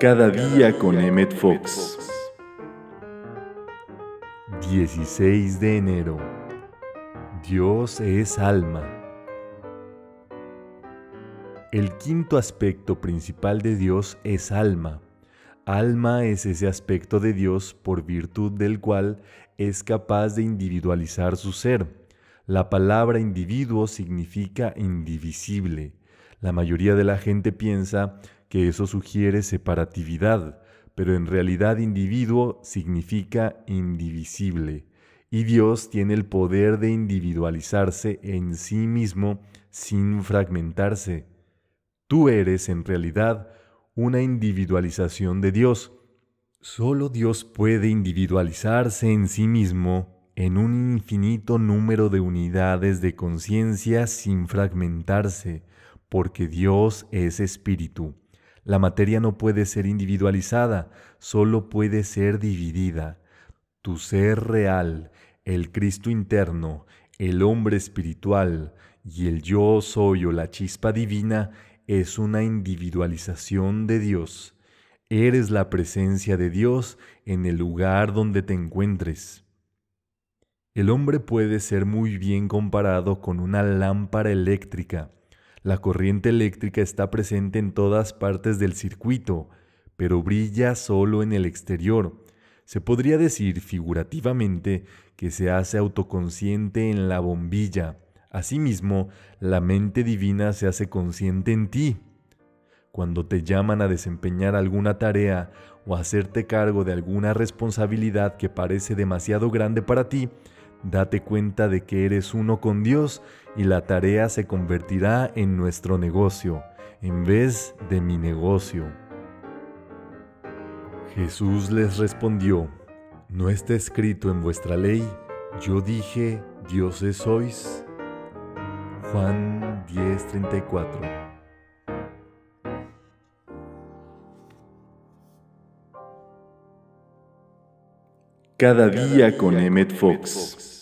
Cada día con Emmet Fox. 16 de enero. Dios es alma. El quinto aspecto principal de Dios es alma. Alma es ese aspecto de Dios por virtud del cual es capaz de individualizar su ser. La palabra individuo significa indivisible. La mayoría de la gente piensa que eso sugiere separatividad, pero en realidad individuo significa indivisible, y Dios tiene el poder de individualizarse en sí mismo sin fragmentarse. Tú eres en realidad una individualización de Dios. Solo Dios puede individualizarse en sí mismo en un infinito número de unidades de conciencia sin fragmentarse, porque Dios es espíritu. La materia no puede ser individualizada, solo puede ser dividida. Tu ser real, el Cristo interno, el hombre espiritual y el yo soy o la chispa divina es una individualización de Dios. Eres la presencia de Dios en el lugar donde te encuentres. El hombre puede ser muy bien comparado con una lámpara eléctrica la corriente eléctrica está presente en todas partes del circuito, pero brilla solo en el exterior. Se podría decir figurativamente que se hace autoconsciente en la bombilla. Asimismo, la mente divina se hace consciente en ti. Cuando te llaman a desempeñar alguna tarea o hacerte cargo de alguna responsabilidad que parece demasiado grande para ti, Date cuenta de que eres uno con Dios y la tarea se convertirá en nuestro negocio en vez de mi negocio. Jesús les respondió, ¿no está escrito en vuestra ley, yo dije, dioses sois? Juan 10:34 Cada día con Emmet Fox.